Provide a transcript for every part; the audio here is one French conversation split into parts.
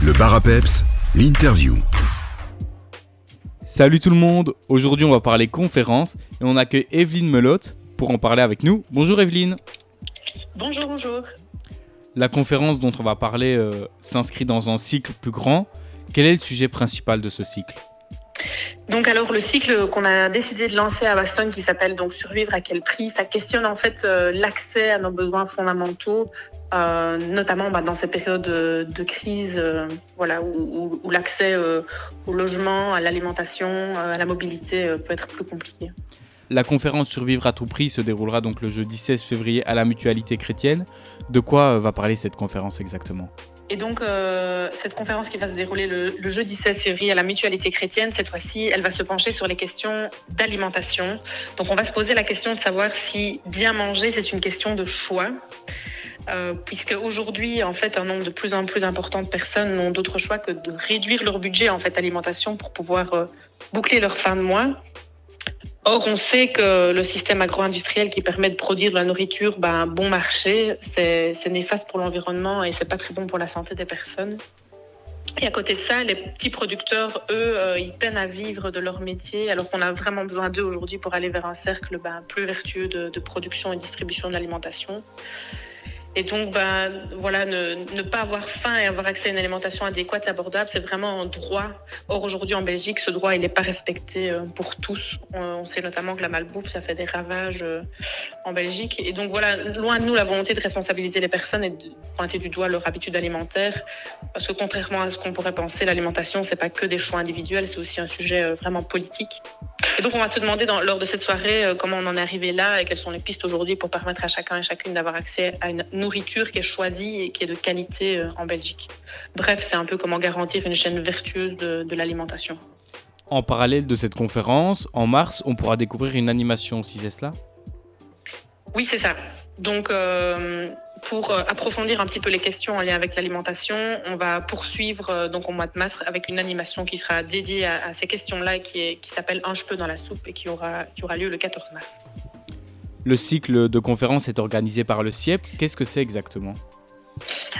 Le bar à peps, l'interview. Salut tout le monde, aujourd'hui on va parler conférence et on accueille Evelyne Melotte pour en parler avec nous. Bonjour Evelyne. Bonjour, bonjour. La conférence dont on va parler euh, s'inscrit dans un cycle plus grand. Quel est le sujet principal de ce cycle? Donc alors le cycle qu'on a décidé de lancer à Boston qui s'appelle donc Survivre à quel prix, ça questionne en fait euh, l'accès à nos besoins fondamentaux, euh, notamment bah, dans ces périodes de, de crise, euh, voilà, où, où- où l'accès euh, au logement, à l'alimentation, euh, à la mobilité euh, peut être plus compliqué. La conférence Survivre à tout prix se déroulera donc le jeudi 16 février à la Mutualité chrétienne. De quoi euh, va parler cette conférence exactement? Et donc, euh, cette conférence qui va se dérouler le, le jeudi 16 février à la Mutualité chrétienne, cette fois-ci, elle va se pencher sur les questions d'alimentation. Donc, on va se poser la question de savoir si bien manger, c'est une question de choix. Euh, puisque aujourd'hui, en fait, un nombre de plus en plus important de personnes n'ont d'autre choix que de réduire leur budget en fait alimentation pour pouvoir euh, boucler leur fin de mois. Or, on sait que le système agro-industriel qui permet de produire de la nourriture ben, bon marché, c'est néfaste pour l'environnement et c'est pas très bon pour la santé des personnes. Et à côté de ça, les petits producteurs, eux, euh, ils peinent à vivre de leur métier, alors qu'on a vraiment besoin d'eux aujourd'hui pour aller vers un cercle ben, plus vertueux de production et distribution de l'alimentation. Et donc, ben, voilà, ne, pas avoir faim et avoir accès à une alimentation adéquate et abordable, c'est vraiment un droit. Or, aujourd'hui, en Belgique, ce droit, il n'est pas respecté euh, pour tous. On, on sait notamment que la malbouffe, ça fait des ravages euh, en Belgique. Et donc, voilà, loin de nous la volonté de responsabiliser les personnes et de pointer du doigt leur habitude alimentaire. Parce que contrairement à ce qu'on pourrait penser, l'alimentation, c'est pas que des choix individuels, c'est aussi un sujet euh, vraiment politique. Et donc, on va se demander dans, lors de cette soirée euh, comment on en est arrivé là et quelles sont les pistes aujourd'hui pour permettre à chacun et chacune d'avoir accès à une nourriture qui est choisie et qui est de qualité euh, en Belgique. Bref, c'est un peu comment garantir une chaîne vertueuse de, l'alimentation. En parallèle de cette conférence, en mars, on pourra découvrir une animation, si c'est cela? Oui, c'est ça. Donc, euh, pour euh, approfondir un petit peu les questions en lien avec l'alimentation, on va poursuivre euh, donc au mois de mars avec une animation qui sera dédiée à, ces questions-là, et qui s'appelle Un cheveu dans la soupe et qui aura, qui aura lieu le 14 mars. Le cycle de conférences est organisé par le CIEP. Qu'est-ce que c'est exactement?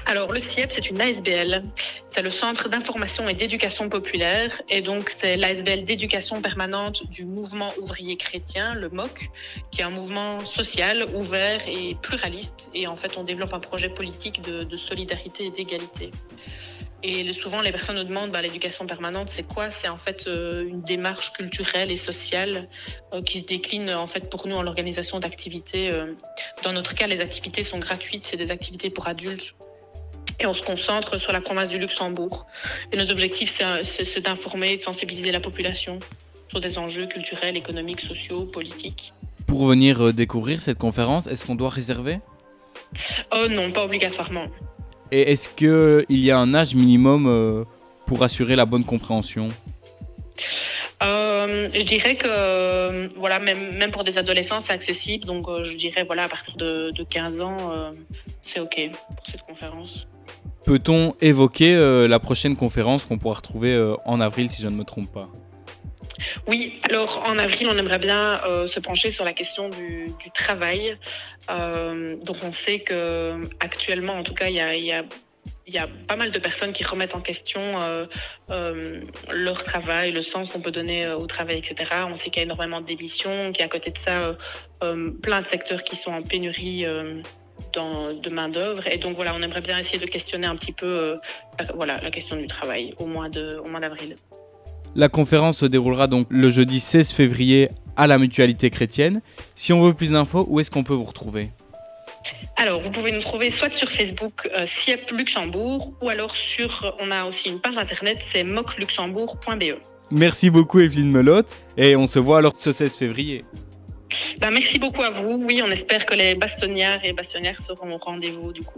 Alors, le CIEP, c'est une ASBL. C'est le Centre d'information et d'éducation populaire. Et donc, c'est l'ASBL d'éducation permanente du mouvement ouvrier chrétien, le MOC, qui est un mouvement social, ouvert et pluraliste. Et en fait, on développe un projet politique de, solidarité et d'égalité. Et souvent, les personnes nous demandent bah, l'éducation permanente, c'est quoi? C'est en fait euh, une démarche culturelle et sociale euh, qui se décline en fait pour nous en l'organisation d'activités. euh, dans notre cas, les activités sont gratuites, c'est des activités pour adultes. Et on se concentre sur la province du Luxembourg. Et nos objectifs, c'est- d'informer et de sensibiliser la population sur des enjeux culturels, économiques, sociaux, politiques. Pour venir euh, découvrir cette conférence, est-ce qu'on doit réserver? Oh non, pas obligatoirement. Et est-ce qu'il y a un âge minimum euh, pour assurer la bonne compréhension? Euh, je dirais que euh, voilà, même, même pour des adolescents, c'est accessible. Donc euh, je dirais voilà, à partir de, de 15 ans, euh, c'est OK pour cette conférence. Peut-on évoquer la prochaine conférence qu'on pourra retrouver en avril, si je ne me trompe pas? Oui, alors en avril, on aimerait bien euh, se pencher sur la question du, du travail. Euh, donc on sait que actuellement, en tout cas, il y a, il y a- il y a pas mal de personnes qui remettent en question euh, euh, leur travail, le sens qu'on peut donner euh, au travail, etc. On sait qu'il y a énormément de démissions, qu'il y a à côté de ça plein de secteurs qui sont en pénurie dans- de main-d'œuvre. Et donc voilà, on aimerait bien essayer de questionner un petit peu voilà, la question du travail au mois d'avril. La conférence se déroulera donc le jeudi 16 février à la Mutualité chrétienne. Si on veut plus d'infos, où est-ce qu'on peut vous retrouver? Alors, vous pouvez nous trouver soit sur Facebook euh, CIEP Luxembourg ou alors sur, on a aussi une page internet, c'est mocluxembourg.be. Merci beaucoup Evelyne Melotte et on se voit alors ce 16 février. Ben, merci beaucoup à vous. Oui, on espère que les bastonnières et bastonnières seront au rendez-vous du coup.